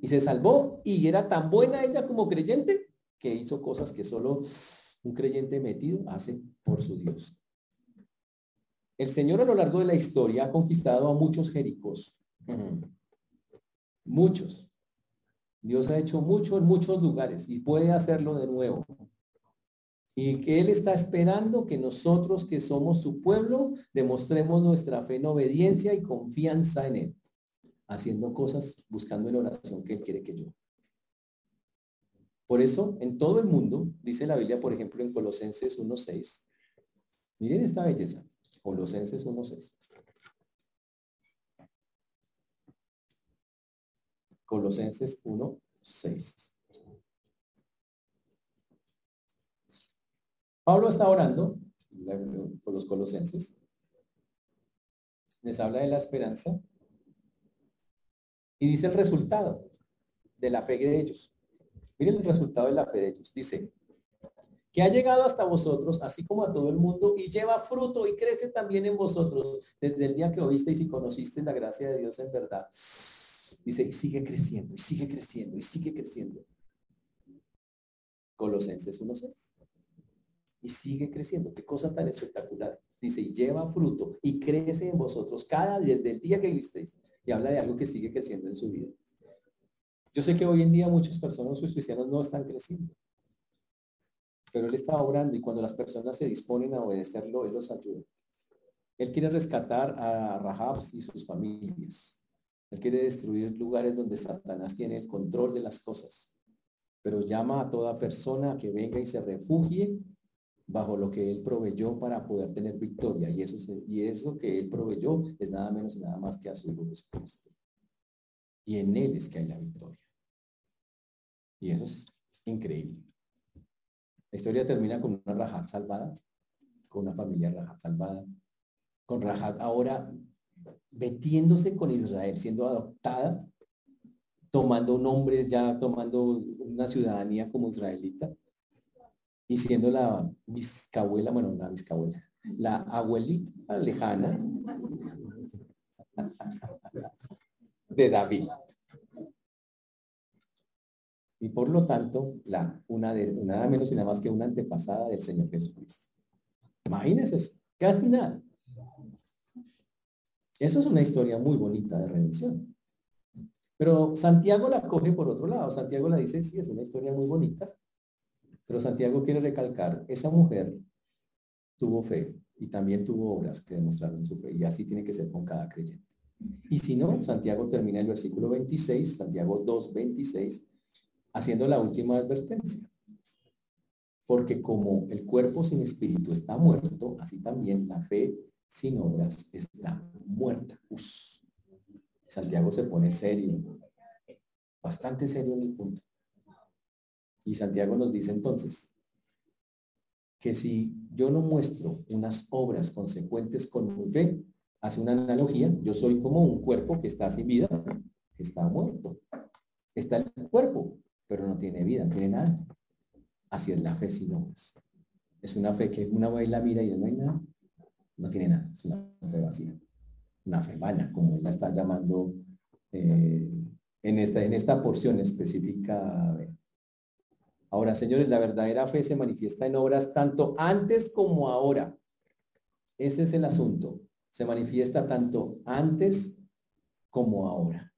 Y se salvó y era tan buena ella como creyente que hizo cosas que solo un creyente metido hace por su Dios. El Señor a lo largo de la historia ha conquistado a muchos jericos. Muchos. Dios ha hecho mucho en muchos lugares y puede hacerlo de nuevo. Y que Él está esperando que nosotros que somos su pueblo demostremos nuestra fe en obediencia y confianza en Él, haciendo cosas, buscando en oración que Él quiere que yo. Por eso, en todo el mundo, dice la Biblia, por ejemplo, en Colosenses 1.6, miren esta belleza, Colosenses 1.6. Colosenses 1, 6. Pablo está orando por los colosenses. Les habla de la esperanza y dice el resultado de la fe de ellos. Miren el resultado de la fe de ellos. Dice, que ha llegado hasta vosotros, así como a todo el mundo, y lleva fruto y crece también en vosotros desde el día que oísteis y conocisteis la gracia de Dios en verdad. Dice, y sigue creciendo, y sigue creciendo, y sigue creciendo. Colosenses 1.6. Y sigue creciendo. Qué cosa tan espectacular. Dice, y lleva fruto y crece en vosotros cada desde el día que visteis. Y habla de algo que sigue creciendo en su vida. Yo sé que hoy en día muchas personas, sus cristianos, no están creciendo. Pero Él está obrando y cuando las personas se disponen a obedecerlo, Él los ayuda. Él quiere rescatar a Rahabs y sus familias. Él quiere destruir lugares donde Satanás tiene el control de las cosas. Pero llama a toda persona que venga y se refugie bajo lo que Él proveyó para poder tener victoria. Y eso, y eso que Él proveyó es nada menos y nada más que a su Hijo Jesucristo. Y en Él es que hay la victoria. Y eso es increíble. La historia termina con una Rajat salvada, con una familia Rajat salvada, con Rajat ahora metiéndose con Israel, siendo adoptada, tomando nombres, ya tomando una ciudadanía como israelita, y siendo la bisabuela, bueno, la bisabuela, la abuelita lejana de David. Y por lo tanto, la, una de, nada menos y nada más que una antepasada del Señor Jesucristo. Imagínense eso, casi nada. Eso es una historia muy bonita de redención. Pero Santiago la coge por otro lado. Santiago la dice, sí, es una historia muy bonita. Pero Santiago quiere recalcar, esa mujer tuvo fe y también tuvo obras que demostraron su fe. Y así tiene que ser con cada creyente. Y si no, Santiago termina el versículo 26, Santiago 2, 26, haciendo la última advertencia. Porque como el cuerpo sin espíritu está muerto, así también la fe sin obras está muerta. Santiago se pone serio, bastante serio en el punto. Y Santiago nos dice entonces que si yo no muestro unas obras consecuentes con mi fe, hace una analogía, yo soy como un cuerpo que está sin vida, que está muerto. Está el cuerpo, pero no tiene vida, no tiene nada. Así es la fe sin obras. Es una fe que una baila mira y no hay nada no tiene nada, es una fe vacía, una fe vana, como la está llamando eh, en, esta, en esta porción específica. Ahora, señores, la verdadera fe se manifiesta en obras tanto antes como ahora. Ese es el asunto. Se manifiesta tanto antes como ahora.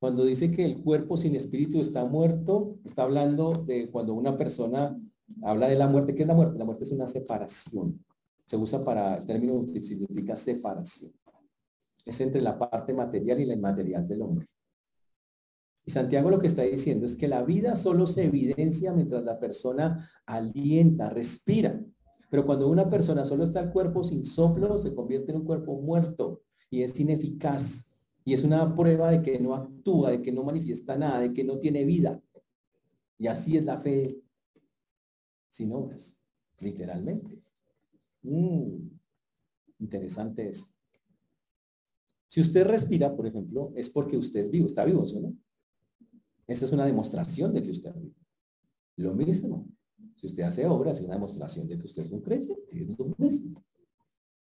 Cuando dice que el cuerpo sin espíritu está muerto, está hablando de cuando una persona habla de la muerte. ¿Qué es la muerte? La muerte es una separación se usa para, el término significa separación. Es entre la parte material y la inmaterial del hombre. Y Santiago lo que está diciendo es que la vida solo se evidencia mientras la persona alienta, respira. Pero cuando una persona solo está el cuerpo sin soplo, se convierte en un cuerpo muerto y es ineficaz. Y es una prueba de que no actúa, de que no manifiesta nada, de que no tiene vida. Y así es la fe sin obras, literalmente. Mm, interesante eso. Si usted respira, por ejemplo, es porque usted es vivo, está vivo, ¿no? Esa es una demostración de que usted es. Lo mismo, si usted hace obras, es una demostración de que usted es un creyente, lo mismo.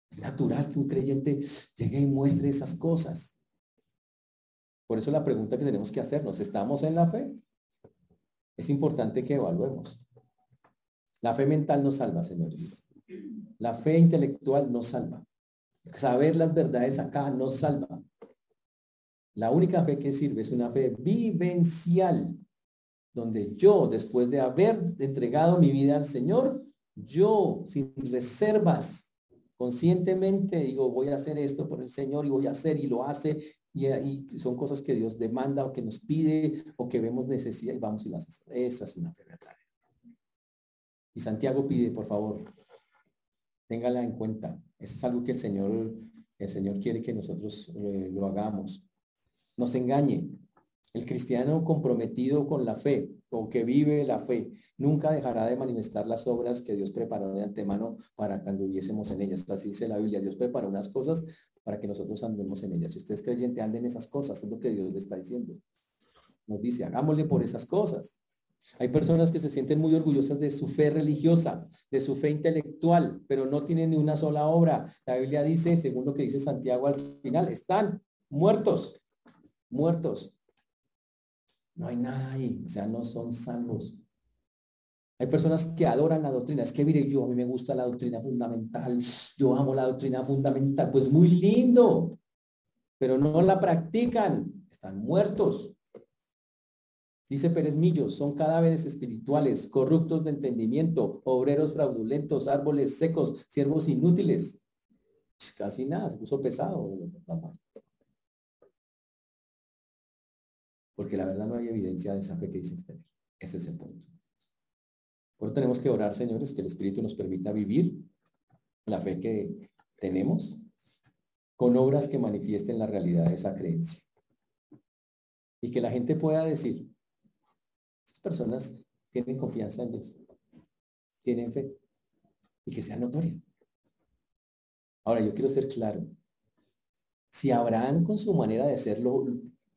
Es natural que un creyente llegue y muestre esas cosas. Por eso la pregunta que tenemos que hacernos, ¿estamos en la fe? Es importante que evaluemos. La fe mental nos salva, señores. La fe intelectual no salva. Saber las verdades acá no salva. La única fe que sirve es una fe vivencial, donde yo, después de haber entregado mi vida al Señor, yo, sin reservas, conscientemente digo, voy a hacer esto por el Señor y voy a hacer y lo hace y, son cosas que Dios demanda o que nos pide o que vemos necesidad y vamos y las hacemos. Esa es una. Y Santiago pide, por favor, téngala en cuenta. Es algo que el Señor, el Señor quiere que nosotros eh, lo hagamos. Nos engañe. El cristiano comprometido con la fe o que vive la fe nunca dejará de manifestar las obras que Dios preparó de antemano para cuando hubiésemos en ellas. Así dice la Biblia. Dios preparó unas cosas para que nosotros andemos en ellas. Si usted es creyente, ande en esas cosas, es lo que Dios le está diciendo. Nos dice, hagámosle por esas cosas. Hay personas que se sienten muy orgullosas de su fe religiosa, de su fe intelectual, pero no tienen ni una sola obra. La Biblia dice, según lo que dice Santiago al final, están muertos, muertos. No hay nada ahí, o sea, no son salvos. Hay personas que adoran la doctrina. Es que mire, yo a mí me gusta la doctrina fundamental. Yo amo la doctrina fundamental. Pues muy lindo, pero no la practican. Están muertos. Dice Pérez Millos, son cadáveres espirituales, corruptos de entendimiento, obreros fraudulentos, árboles secos, siervos inútiles. Casi nada, se puso pesado. Porque la verdad no hay evidencia de esa fe que dicen tener. Ese es el punto. Tenemos que orar, señores, que el Espíritu nos permita vivir la fe que tenemos con obras que manifiesten la realidad de esa creencia. Y que la gente pueda decir, esas personas tienen confianza en Dios, tienen fe, y que sea notoria. Ahora, yo quiero ser claro. Si Abraham con su manera de serlo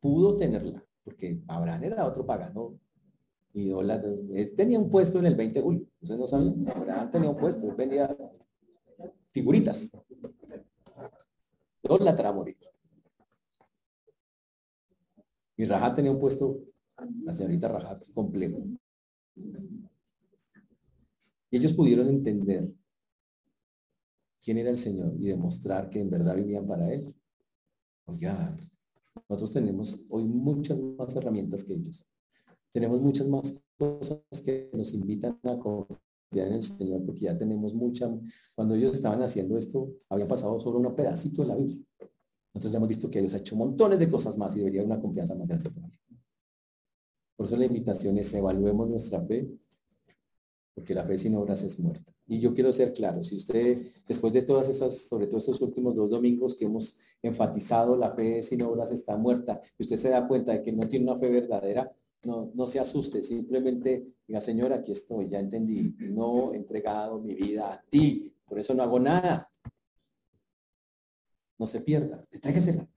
pudo tenerla, porque Abraham era otro pagano él tenía un puesto en el 20 de julio. Ustedes no saben. Abraham tenía un puesto. Él vendía figuritas. la a morir. Y Rajat tenía un puesto, la señorita Rajat, complejo. Y ellos pudieron entender quién era el Señor y demostrar que en verdad vivían para Él. Oiga, nosotros tenemos hoy muchas más herramientas que ellos. Tenemos muchas más cosas que nos invitan a confiar en el Señor, porque ya tenemos mucha, cuando ellos estaban haciendo esto, había pasado solo un pedacito de la Biblia. Nosotros ya hemos visto que ellos han hecho montones de cosas más y debería una confianza más grande Por eso la invitación es evaluemos nuestra fe, porque la fe sin obras es muerta. Y yo quiero ser claro, si usted, después de todas esas, sobre todo estos últimos dos domingos que hemos enfatizado, la fe sin obras está muerta, y usted se da cuenta de que no tiene una fe verdadera, no, no se asuste, simplemente diga, Señor, aquí estoy, ya entendí, no he entregado mi vida a ti, por eso no hago nada. No se pierda, entréguesela.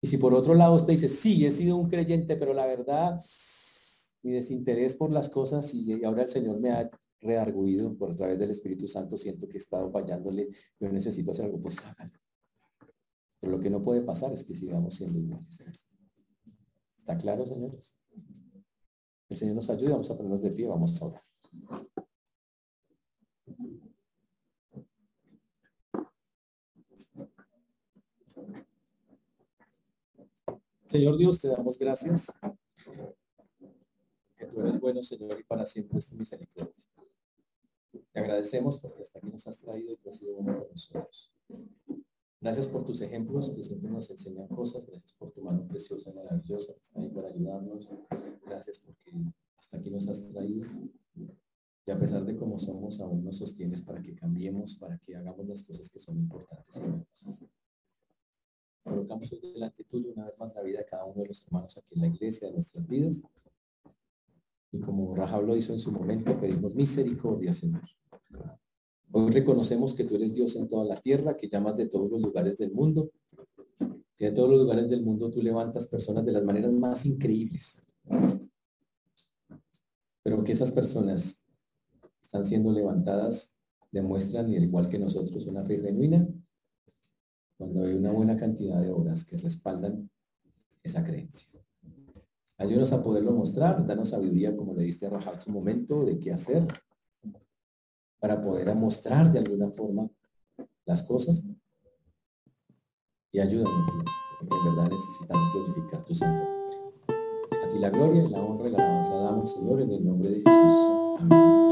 Y si por otro lado usted dice, sí, he sido un creyente, pero la verdad, mi desinterés por las cosas y ahora el Señor me ha rearguido por través del Espíritu Santo, siento que he estado fallándole, yo necesito hacer algo, pues hágalo. Pero lo que no puede pasar es que sigamos siendo iguales. ¿Está claro, señores? El Señor nos ayude, vamos a ponernos de pie, vamos a orar. Señor Dios, te damos gracias. Que tú eres bueno, Señor, y para siempre es tu misericordia. Te agradecemos porque hasta aquí nos has traído y que has sido bueno con nosotros. Gracias por tus ejemplos que siempre nos enseñan cosas. Gracias por tu mano preciosa, maravillosa, que está ahí para ayudarnos. Gracias porque hasta aquí nos has traído. Y a pesar de cómo somos, aún nos sostienes para que cambiemos, para que hagamos las cosas que son importantes. Colocamos hoy delante tuyo una vez más la vida de cada uno de los hermanos aquí en la iglesia, de nuestras vidas. Y como Raja lo hizo en su momento, pedimos misericordia, Señor. Hoy reconocemos que tú eres Dios en toda la tierra, que llamas de todos los lugares del mundo, que de todos los lugares del mundo tú levantas personas de las maneras más increíbles. Pero que esas personas están siendo levantadas demuestran, al igual que nosotros, una fe genuina cuando hay una buena cantidad de obras que respaldan esa creencia. Ayúdanos a poderlo mostrar, danos sabiduría como le diste a Rajal su momento de qué hacer, para poder mostrar de alguna forma las cosas. Y ayúdanos, Dios. porque en verdad necesitamos glorificar tu santo. A ti la gloria, la honra y la alabanza damos, Señor, en el nombre de Jesús. Amén.